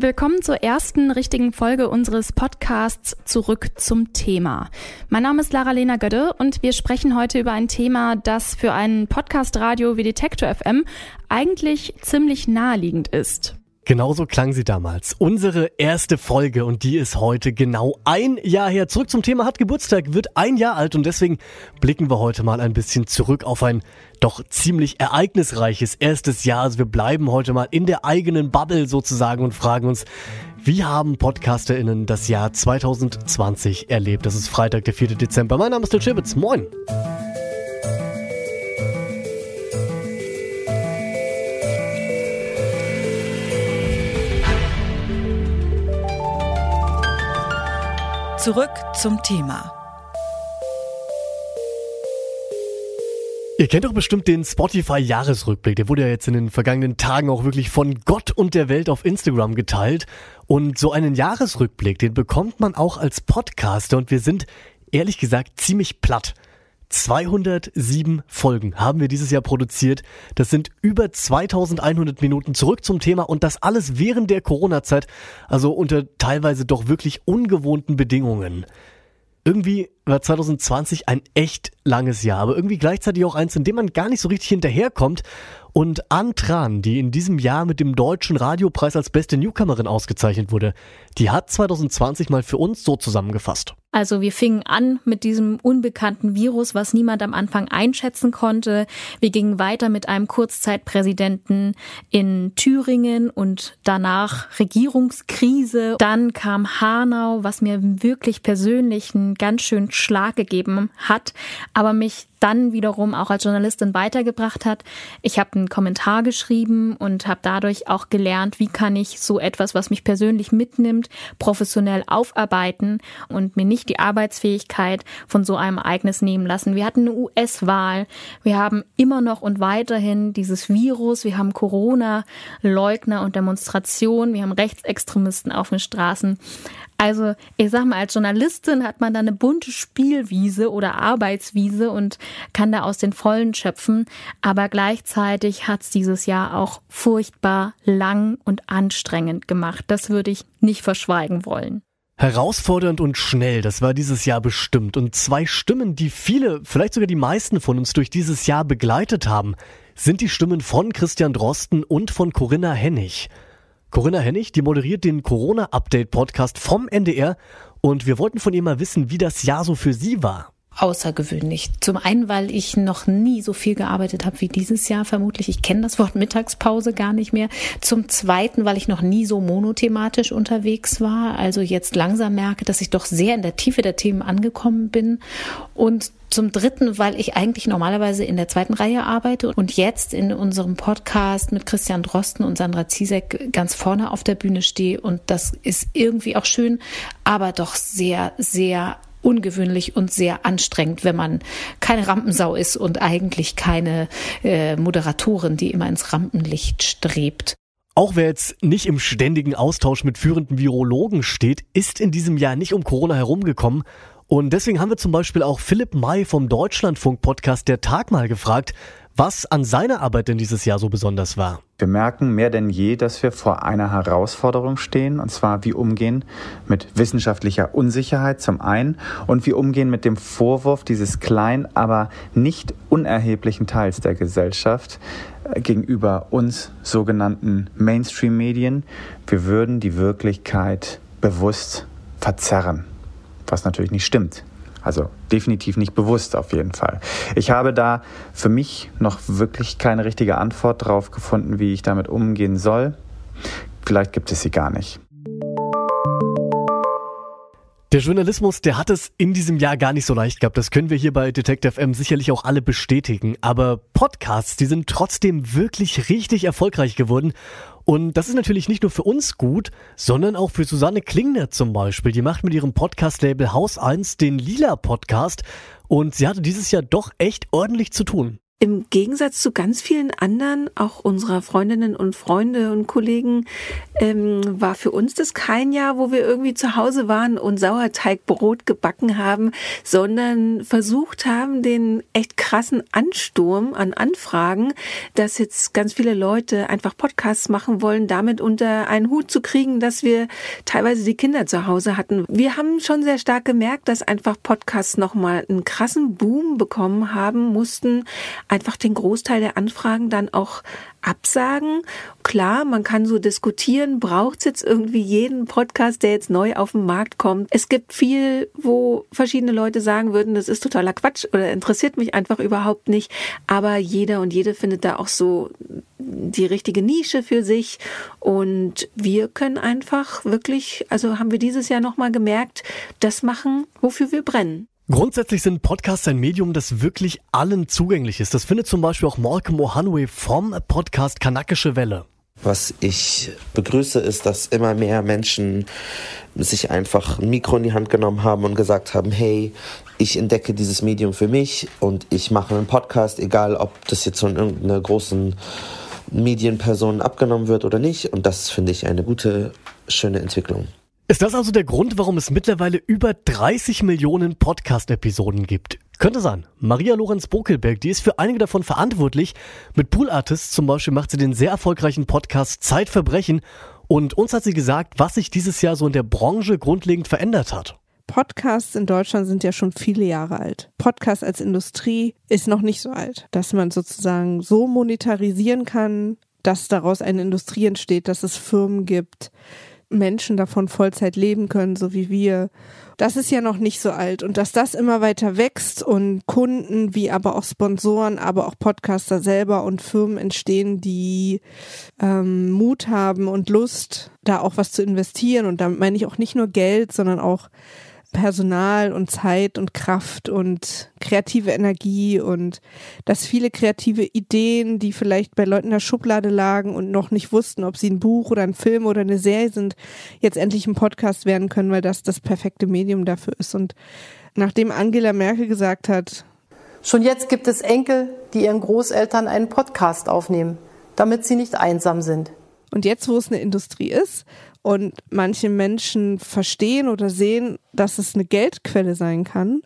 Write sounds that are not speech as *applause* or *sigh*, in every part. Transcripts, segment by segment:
Willkommen zur ersten richtigen Folge unseres Podcasts Zurück zum Thema. Mein Name ist Lara-Lena Gödde und wir sprechen heute über ein Thema, das für einen Podcast-Radio wie Detektor FM eigentlich ziemlich naheliegend ist. Genauso klang sie damals. Unsere erste Folge und die ist heute genau ein Jahr her. Zurück zum Thema hat Geburtstag, wird ein Jahr alt und deswegen blicken wir heute mal ein bisschen zurück auf ein doch ziemlich ereignisreiches erstes Jahr. Also wir bleiben heute mal in der eigenen Bubble sozusagen und fragen uns, wie haben PodcasterInnen das Jahr 2020 erlebt? Das ist Freitag, der 4. Dezember. Mein Name ist Till Schibitz. Moin! Zurück zum Thema. Ihr kennt doch bestimmt den Spotify-Jahresrückblick. Der wurde ja jetzt in den vergangenen Tagen auch wirklich von Gott und der Welt auf Instagram geteilt. Und so einen Jahresrückblick, den bekommt man auch als Podcaster. Und wir sind ehrlich gesagt ziemlich platt. 207 Folgen haben wir dieses Jahr produziert. Das sind über 2100 Minuten zurück zum Thema und das alles während der Corona-Zeit, also unter teilweise doch wirklich ungewohnten Bedingungen. Irgendwie war 2020 ein echt langes Jahr, aber irgendwie gleichzeitig auch eins, in dem man gar nicht so richtig hinterherkommt. Und Antran, die in diesem Jahr mit dem Deutschen Radiopreis als beste Newcomerin ausgezeichnet wurde, die hat 2020 mal für uns so zusammengefasst. Also wir fingen an mit diesem unbekannten Virus, was niemand am Anfang einschätzen konnte. Wir gingen weiter mit einem Kurzzeitpräsidenten in Thüringen und danach Regierungskrise. Dann kam Hanau, was mir wirklich persönlich einen ganz schönen Schlag gegeben hat, aber mich dann wiederum auch als Journalistin weitergebracht hat. Ich habe einen Kommentar geschrieben und habe dadurch auch gelernt, wie kann ich so etwas, was mich persönlich mitnimmt, professionell aufarbeiten und mir nicht die Arbeitsfähigkeit von so einem Ereignis nehmen lassen. Wir hatten eine US-Wahl, wir haben immer noch und weiterhin dieses Virus, wir haben Corona-Leugner und Demonstrationen, wir haben Rechtsextremisten auf den Straßen. Also ich sag mal, als Journalistin hat man da eine bunte Spielwiese oder Arbeitswiese und kann da aus den Vollen schöpfen. Aber gleichzeitig hat's dieses Jahr auch furchtbar lang und anstrengend gemacht. Das würde ich nicht verschweigen wollen. Herausfordernd und schnell, das war dieses Jahr bestimmt. Und zwei Stimmen, die viele, vielleicht sogar die meisten von uns durch dieses Jahr begleitet haben, sind die Stimmen von Christian Drosten und von Corinna Hennig. Corinna Hennig, die moderiert den Corona-Update-Podcast vom NDR und wir wollten von ihr mal wissen, wie das Jahr so für sie war außergewöhnlich. Zum einen, weil ich noch nie so viel gearbeitet habe wie dieses Jahr vermutlich. Ich kenne das Wort Mittagspause gar nicht mehr. Zum zweiten, weil ich noch nie so monothematisch unterwegs war. Also jetzt langsam merke, dass ich doch sehr in der Tiefe der Themen angekommen bin. Und zum Dritten, weil ich eigentlich normalerweise in der zweiten Reihe arbeite und jetzt in unserem Podcast mit Christian Drosten und Sandra Ziesek ganz vorne auf der Bühne stehe. Und das ist irgendwie auch schön, aber doch sehr, sehr ungewöhnlich und sehr anstrengend, wenn man keine Rampensau ist und eigentlich keine äh, Moderatorin, die immer ins Rampenlicht strebt. Auch wer jetzt nicht im ständigen Austausch mit führenden Virologen steht, ist in diesem Jahr nicht um Corona herumgekommen und deswegen haben wir zum Beispiel auch Philipp May vom Deutschlandfunk-Podcast Der Tag mal gefragt, was an seiner Arbeit denn dieses Jahr so besonders war. Wir merken mehr denn je, dass wir vor einer Herausforderung stehen, und zwar wie umgehen mit wissenschaftlicher Unsicherheit zum einen und wie umgehen mit dem Vorwurf dieses kleinen, aber nicht unerheblichen Teils der Gesellschaft äh, gegenüber uns sogenannten Mainstream-Medien. Wir würden die Wirklichkeit bewusst verzerren was natürlich nicht stimmt. Also definitiv nicht bewusst auf jeden Fall. Ich habe da für mich noch wirklich keine richtige Antwort drauf gefunden, wie ich damit umgehen soll. Vielleicht gibt es sie gar nicht. Der Journalismus, der hat es in diesem Jahr gar nicht so leicht gehabt. Das können wir hier bei Detective M sicherlich auch alle bestätigen. Aber Podcasts, die sind trotzdem wirklich richtig erfolgreich geworden. Und das ist natürlich nicht nur für uns gut, sondern auch für Susanne Klingner zum Beispiel. Die macht mit ihrem Podcast-Label Haus 1 den Lila Podcast. Und sie hatte dieses Jahr doch echt ordentlich zu tun. Im Gegensatz zu ganz vielen anderen, auch unserer Freundinnen und Freunde und Kollegen, ähm, war für uns das kein Jahr, wo wir irgendwie zu Hause waren und Sauerteigbrot gebacken haben, sondern versucht haben, den echt krassen Ansturm an Anfragen, dass jetzt ganz viele Leute einfach Podcasts machen wollen, damit unter einen Hut zu kriegen, dass wir teilweise die Kinder zu Hause hatten. Wir haben schon sehr stark gemerkt, dass einfach Podcasts nochmal einen krassen Boom bekommen haben, mussten einfach den Großteil der Anfragen dann auch absagen. Klar, man kann so diskutieren, braucht es jetzt irgendwie jeden Podcast, der jetzt neu auf den Markt kommt. Es gibt viel, wo verschiedene Leute sagen würden, das ist totaler Quatsch oder interessiert mich einfach überhaupt nicht. Aber jeder und jede findet da auch so die richtige Nische für sich. Und wir können einfach wirklich, also haben wir dieses Jahr nochmal gemerkt, das machen, wofür wir brennen. Grundsätzlich sind Podcasts ein Medium, das wirklich allen zugänglich ist. Das findet zum Beispiel auch Malcolm O'Hanway vom Podcast Kanakische Welle. Was ich begrüße, ist, dass immer mehr Menschen sich einfach ein Mikro in die Hand genommen haben und gesagt haben, hey, ich entdecke dieses Medium für mich und ich mache einen Podcast, egal ob das jetzt von irgendeiner großen Medienperson abgenommen wird oder nicht. Und das finde ich eine gute, schöne Entwicklung. Ist das also der Grund, warum es mittlerweile über 30 Millionen Podcast-Episoden gibt? Könnte sein. Maria Lorenz Bokelberg, die ist für einige davon verantwortlich. Mit Pool Artists zum Beispiel macht sie den sehr erfolgreichen Podcast Zeitverbrechen. Und uns hat sie gesagt, was sich dieses Jahr so in der Branche grundlegend verändert hat. Podcasts in Deutschland sind ja schon viele Jahre alt. Podcast als Industrie ist noch nicht so alt, dass man sozusagen so monetarisieren kann, dass daraus eine Industrie entsteht, dass es Firmen gibt, Menschen davon Vollzeit leben können, so wie wir. Das ist ja noch nicht so alt. Und dass das immer weiter wächst und Kunden, wie aber auch Sponsoren, aber auch Podcaster selber und Firmen entstehen, die ähm, Mut haben und Lust, da auch was zu investieren. Und damit meine ich auch nicht nur Geld, sondern auch Personal und Zeit und Kraft und kreative Energie und dass viele kreative Ideen, die vielleicht bei Leuten in der Schublade lagen und noch nicht wussten, ob sie ein Buch oder ein Film oder eine Serie sind, jetzt endlich ein Podcast werden können, weil das das perfekte Medium dafür ist. Und nachdem Angela Merkel gesagt hat, Schon jetzt gibt es Enkel, die ihren Großeltern einen Podcast aufnehmen, damit sie nicht einsam sind. Und jetzt, wo es eine Industrie ist und manche Menschen verstehen oder sehen, dass es eine Geldquelle sein kann,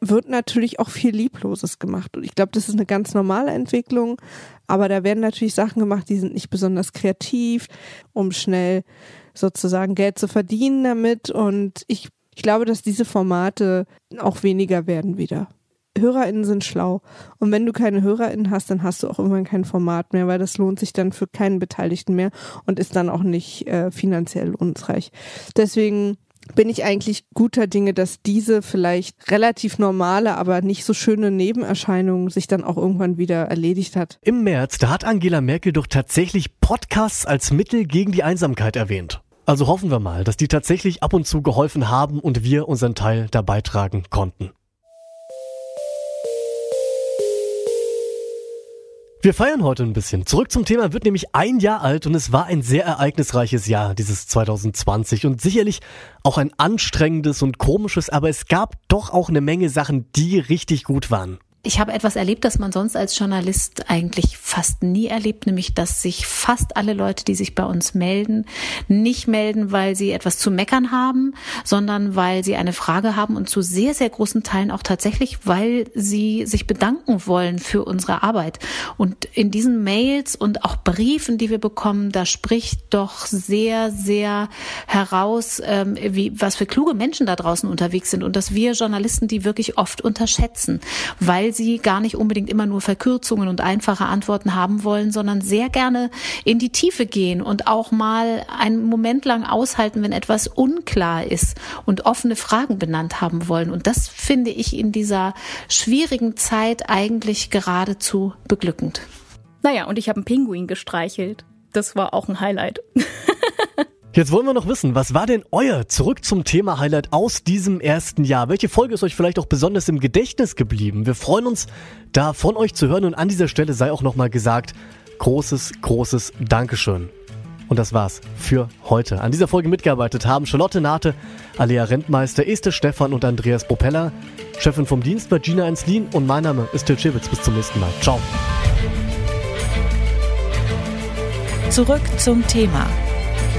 wird natürlich auch viel Liebloses gemacht. Und ich glaube, das ist eine ganz normale Entwicklung, aber da werden natürlich Sachen gemacht, die sind nicht besonders kreativ, um schnell sozusagen Geld zu verdienen damit. Und ich, ich glaube, dass diese Formate auch weniger werden wieder. HörerInnen sind schlau. Und wenn du keine HörerInnen hast, dann hast du auch irgendwann kein Format mehr, weil das lohnt sich dann für keinen Beteiligten mehr und ist dann auch nicht äh, finanziell unreich. Deswegen bin ich eigentlich guter Dinge, dass diese vielleicht relativ normale, aber nicht so schöne Nebenerscheinung sich dann auch irgendwann wieder erledigt hat. Im März, da hat Angela Merkel doch tatsächlich Podcasts als Mittel gegen die Einsamkeit erwähnt. Also hoffen wir mal, dass die tatsächlich ab und zu geholfen haben und wir unseren Teil da beitragen konnten. Wir feiern heute ein bisschen. Zurück zum Thema. Wird nämlich ein Jahr alt und es war ein sehr ereignisreiches Jahr, dieses 2020 und sicherlich auch ein anstrengendes und komisches, aber es gab doch auch eine Menge Sachen, die richtig gut waren ich habe etwas erlebt, das man sonst als Journalist eigentlich fast nie erlebt, nämlich dass sich fast alle Leute, die sich bei uns melden, nicht melden, weil sie etwas zu meckern haben, sondern weil sie eine Frage haben und zu sehr, sehr großen Teilen auch tatsächlich, weil sie sich bedanken wollen für unsere Arbeit. Und in diesen Mails und auch Briefen, die wir bekommen, da spricht doch sehr, sehr heraus, ähm, wie, was für kluge Menschen da draußen unterwegs sind und dass wir Journalisten die wirklich oft unterschätzen, weil sie gar nicht unbedingt immer nur Verkürzungen und einfache Antworten haben wollen, sondern sehr gerne in die Tiefe gehen und auch mal einen Moment lang aushalten, wenn etwas unklar ist und offene Fragen benannt haben wollen. Und das finde ich in dieser schwierigen Zeit eigentlich geradezu beglückend. Naja, und ich habe einen Pinguin gestreichelt. Das war auch ein Highlight. *laughs* Jetzt wollen wir noch wissen, was war denn euer zurück zum Thema Highlight aus diesem ersten Jahr? Welche Folge ist euch vielleicht auch besonders im Gedächtnis geblieben? Wir freuen uns, da von euch zu hören und an dieser Stelle sei auch nochmal gesagt, großes, großes Dankeschön. Und das war's für heute. An dieser Folge mitgearbeitet haben Charlotte Nate, Alea Rentmeister, Esther Stefan und Andreas Propeller. Chefin vom Dienst war Gina Enslin und mein Name ist Till Schibitz. Bis zum nächsten Mal. Ciao. Zurück zum Thema